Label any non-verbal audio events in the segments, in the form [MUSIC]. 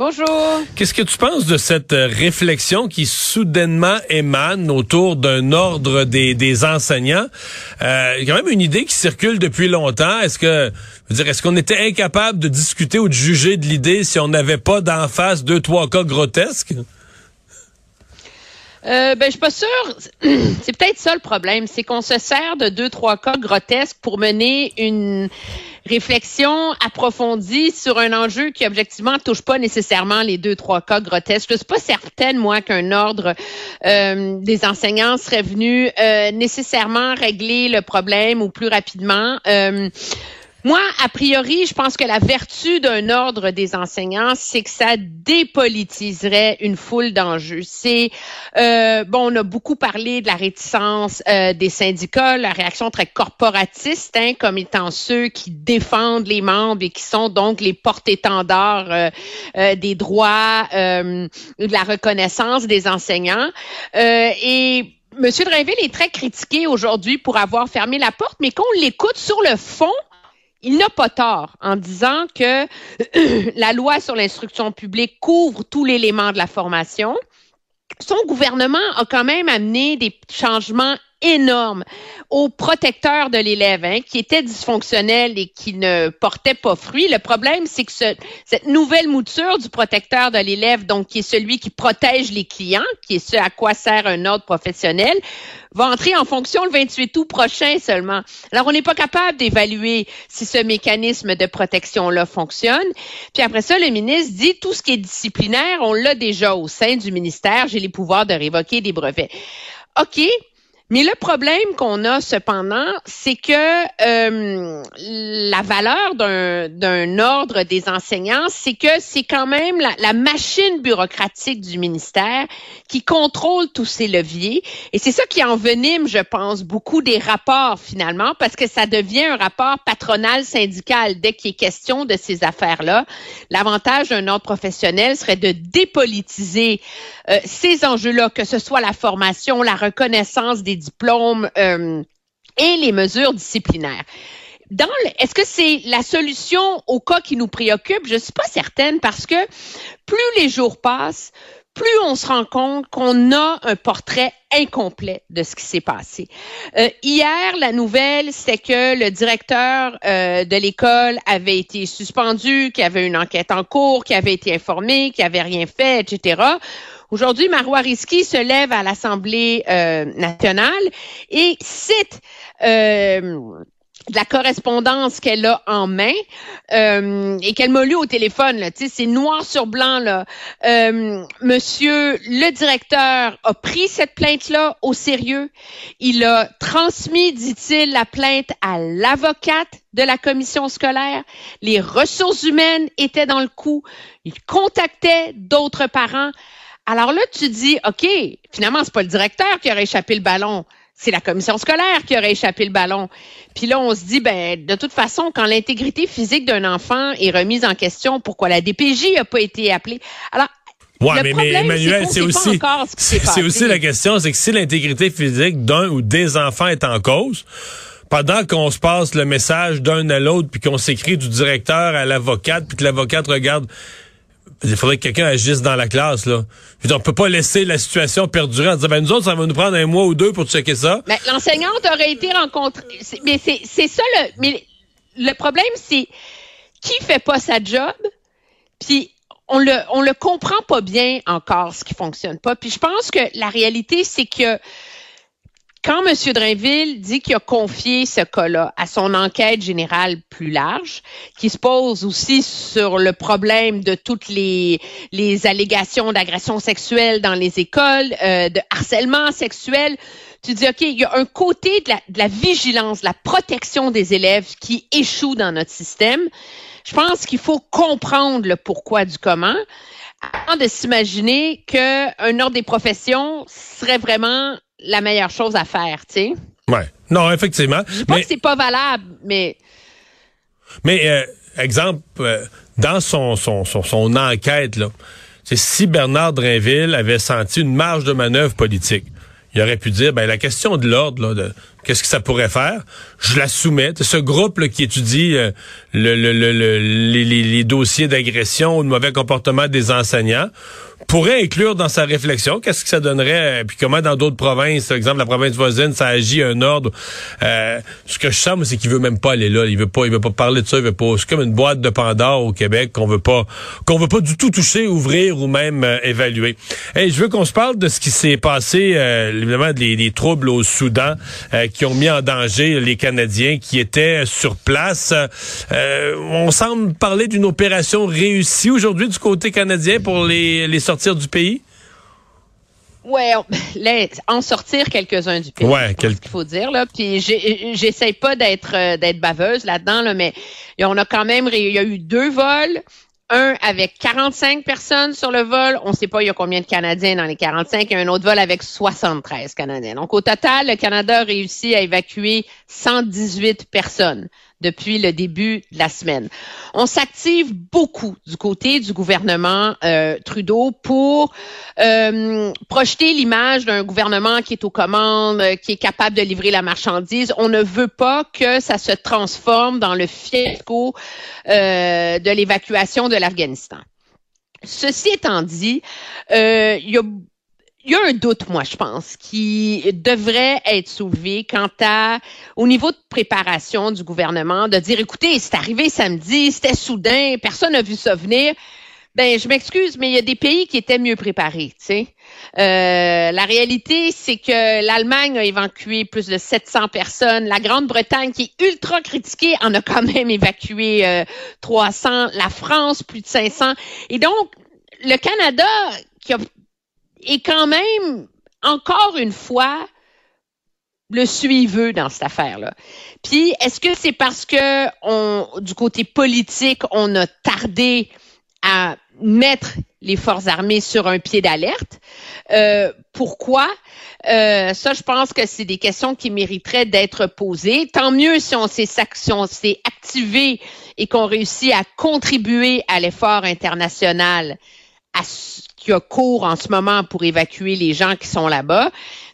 Bonjour. Qu'est-ce que tu penses de cette euh, réflexion qui soudainement émane autour d'un ordre des, des enseignants? Euh, quand même une idée qui circule depuis longtemps. Est-ce que, je veux dire, est-ce qu'on était incapable de discuter ou de juger de l'idée si on n'avait pas d'en face deux, trois cas grotesques? Euh, ben, je suis pas sûre. [CLEARS THROAT] C'est peut-être ça le problème, c'est qu'on se sert de deux, trois cas grotesques pour mener une réflexion approfondie sur un enjeu qui objectivement touche pas nécessairement les deux, trois cas grotesques. Je suis pas certaine, moi, qu'un ordre euh, des enseignants serait venu euh, nécessairement régler le problème ou plus rapidement. Moi, a priori, je pense que la vertu d'un ordre des enseignants, c'est que ça dépolitiserait une foule d'enjeux. C'est euh, bon, on a beaucoup parlé de la réticence euh, des syndicats, la réaction très corporatiste, hein, comme étant ceux qui défendent les membres et qui sont donc les porte-étendards euh, des droits, de la reconnaissance des enseignants. Et Monsieur Drainville est très critiqué aujourd'hui pour avoir fermé la porte, mais qu'on l'écoute sur le fond, il n'a pas tort en disant que [CLEARS THROAT] la loi sur l'instruction publique couvre tout l'élément de la formation. Son gouvernement a quand même amené des changements énormes au protecteur de l'élève, hein, qui était dysfonctionnel et qui ne portait pas fruit. Le problème, c'est que ce, cette nouvelle mouture du protecteur de l'élève, donc qui est celui qui protège les clients, qui est ce à quoi sert un ordre professionnel, va entrer en fonction le 28 août prochain seulement. Alors, on n'est pas capable d'évaluer si ce mécanisme de protection-là fonctionne. Puis après ça, le ministre dit tout ce qui est disciplinaire, on l'a déjà au sein du ministère. J'ai les pouvoirs de révoquer des brevets. OK, mais le problème qu'on a cependant, c'est que euh, la valeur d'un ordre des enseignants, c'est que c'est quand même la, la, machine bureaucratique du ministère qui contrôle tous ces leviers. Et c'est ça qui envenime, je pense, beaucoup des rapports finalement, parce que ça devient un rapport patronal syndical dès qu'il est question de ces affaires-là. L'avantage d'un ordre professionnel serait de dépolitiser euh, ces enjeux-là, que ce soit la formation, la reconnaissance des diplômes euh, et les mesures disciplinaires. Est-ce que c'est la solution au cas qui nous préoccupe? Je ne suis pas certaine parce que plus les jours passent, plus on se rend compte qu'on a un portrait incomplet de ce qui s'est passé. Euh, hier, la nouvelle, c'est que le directeur euh, de l'école avait été suspendu, qu'il y avait une enquête en cours, qu'il avait été informé, qu'il avait rien fait, etc. Aujourd'hui, Marois Risky se lève à l'Assemblée euh, nationale et cite euh, de la correspondance qu'elle a en main euh, et qu'elle m'a lu au téléphone. C'est noir sur blanc. Là. Euh, monsieur le directeur a pris cette plainte-là au sérieux. Il a transmis, dit-il, la plainte à l'avocate de la commission scolaire. Les ressources humaines étaient dans le coup. Il contactait d'autres parents. Alors là, tu dis, OK, finalement, c'est pas le directeur qui aurait échappé le ballon, c'est la commission scolaire qui aurait échappé le ballon. Puis là, on se dit, ben, de toute façon, quand l'intégrité physique d'un enfant est remise en question, pourquoi la DPJ n'a pas été appelée? Alors, Ouais, mais, mais, Emmanuel, c'est aussi, c'est aussi la question, c'est que si l'intégrité physique d'un ou des enfants est en cause, pendant qu'on se passe le message d'un à l'autre, puis qu'on s'écrit du directeur à l'avocate, puis que l'avocate regarde il faudrait que quelqu'un agisse dans la classe, là. On on peut pas laisser la situation perdurer en disant, ben, nous autres, ça va nous prendre un mois ou deux pour checker ça. Mais l'enseignante aurait été rencontrée. Mais c'est ça le, mais le problème, c'est qui fait pas sa job, puis on le, on le comprend pas bien encore, ce qui fonctionne pas. Puis je pense que la réalité, c'est que quand M. Drainville dit qu'il a confié ce cas-là à son enquête générale plus large, qui se pose aussi sur le problème de toutes les, les allégations d'agression sexuelle dans les écoles, euh, de harcèlement sexuel, tu dis, OK, il y a un côté de la, de la vigilance, de la protection des élèves qui échoue dans notre système. Je pense qu'il faut comprendre le pourquoi du comment avant de s'imaginer qu'un ordre des professions serait vraiment la meilleure chose à faire, tu sais. Ouais. Non, effectivement. Je dis pas que c'est pas valable, mais. Mais, euh, exemple, euh, dans son, son, son, son, enquête, là, c'est si Bernard Drinville avait senti une marge de manœuvre politique. Il aurait pu dire, ben la question de l'ordre, de qu'est-ce que ça pourrait faire, je la soumets. Ce groupe qui étudie euh, le, le, le, les, les, dossiers d'agression ou de mauvais comportement des enseignants pourrait inclure dans sa réflexion qu'est-ce que ça donnerait, euh, puis comment dans d'autres provinces, par exemple la province voisine, ça agit un ordre. Euh, ce que je sens, c'est qu'il veut même pas aller là. Il veut pas, il veut pas parler de ça. Il veut pas. C'est comme une boîte de Pandore au Québec qu'on veut pas, qu'on veut pas du tout toucher, ouvrir ou même euh, évaluer. Et je veux qu'on se parle de ce qui s'est passé, évidemment, des, troubles au Soudan qui ont mis en danger les Canadiens qui étaient sur place. on semble parler d'une opération réussie aujourd'hui du côté canadien pour les, les sortir du pays? Ouais, [LAUGHS] en sortir quelques-uns du pays. Ouais, quel... qu'il faut dire là. Puis j'essaie pas d'être euh, d'être baveuse là-dedans là, mais on a quand même il y a eu deux vols, un avec 45 personnes sur le vol. On ne sait pas il y a combien de Canadiens dans les 45. Il y a un autre vol avec 73 Canadiens. Donc, au total, le Canada a réussi à évacuer 118 personnes depuis le début de la semaine. On s'active beaucoup du côté du gouvernement euh, Trudeau pour euh, projeter l'image d'un gouvernement qui est aux commandes, euh, qui est capable de livrer la marchandise. On ne veut pas que ça se transforme dans le fiasco de l'évacuation de l'Afghanistan. Ceci étant dit, il y a il y a un doute, moi, je pense, qui devrait être soulevé quant à, au niveau de préparation du gouvernement, de dire, écoutez, c'est arrivé samedi, c'était soudain, personne n'a vu ça venir. Ben, je m'excuse, mais il y a des pays qui étaient mieux préparés, tu sais. Euh, la réalité, c'est que l'Allemagne a évacué plus de 700 personnes. La Grande-Bretagne, qui est ultra critiquée, en a quand même évacué 300. Euh, La France, plus de 500. Et donc, le Canada, qui a et quand même, encore une fois, le suiveux dans cette affaire-là. Puis, est-ce que c'est parce que on, du côté politique, on a tardé à mettre les forces armées sur un pied d'alerte? Euh, pourquoi? Euh, ça, je pense que c'est des questions qui mériteraient d'être posées. Tant mieux si on s'est activé et qu'on réussit à contribuer à l'effort international à qui a cours en ce moment pour évacuer les gens qui sont là-bas.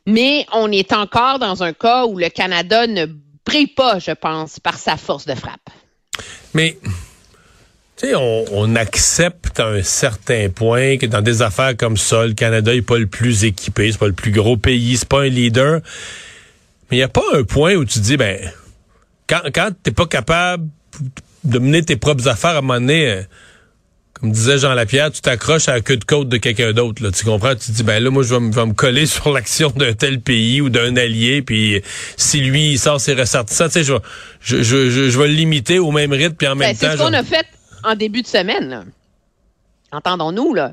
Mais on est encore dans un cas où le Canada ne brille pas, je pense, par sa force de frappe. Mais tu sais, on, accepte à un certain point que dans des affaires comme ça, le Canada n'est pas le plus équipé, c'est pas le plus gros pays, c'est pas un leader. Mais il n'y a pas un point où tu dis, ben, quand, quand t'es pas capable de mener tes propres affaires à un moment donné, euh, comme disait Jean Lapierre, tu t'accroches à la queue de côte de quelqu'un d'autre. Là, tu comprends? Tu te dis, ben là, moi, je vais, me coller [LAUGHS] sur l'action d'un tel pays ou d'un allié, puis si lui, il sort ses ressortissants, tu sais, je, je, je, je, vais le limiter au même rythme, puis en même ben, temps... C'est ce qu'on a fait en début de semaine. Entendons-nous, là.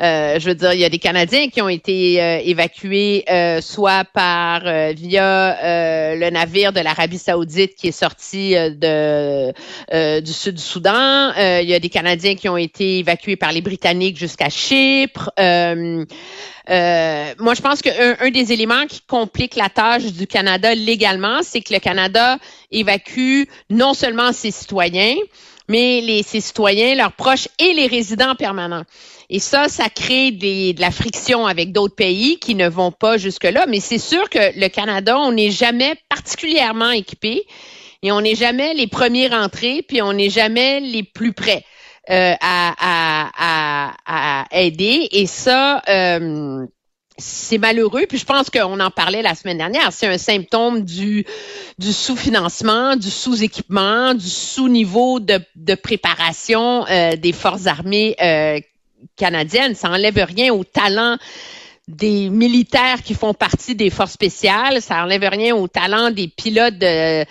Euh, je veux dire, il y a des Canadiens qui ont été euh, évacués euh, soit par via le navire de l'Arabie Saoudite qui est sorti de du sud du Soudan. il y a des Canadiens qui ont été évacués par les Britanniques jusqu'à Chypre. moi, je pense qu'un un des éléments qui complique la tâche du Canada légalement, c'est que le Canada évacue non seulement ses citoyens, mais les, ses citoyens, leurs proches et les résidents permanents. Et ça, ça crée des, de la friction avec d'autres pays qui ne vont pas jusque-là. Mais c'est sûr que le Canada, on n'est jamais particulièrement équipé et on n'est jamais les premiers rentrés, puis on n'est jamais les plus prêts euh, à, à, à, aider. Et ça, euh, c'est malheureux. Puis je pense qu'on en parlait la semaine dernière. C'est un symptôme du, du sous-financement, du sous-équipement, du sous-niveau de, préparation euh, des forces armées euh, canadiennes. Ça enlève rien au talent des militaires qui font partie des forces spéciales, ça enlève rien au talent des pilotes de,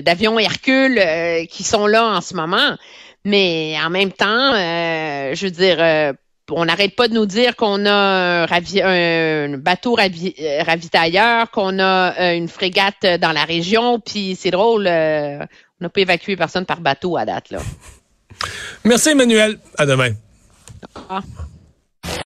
d'avions Hercule euh, qui sont là en ce moment. Mais en même temps, je veux dire, on n'arrête pas de nous dire qu'on a un, bateau ravitailleur, qu'on a euh, une frégate dans la région, puis c'est drôle, euh, on n'a pas évacué personne par bateau à date là. Merci Emmanuel, à demain. Ah.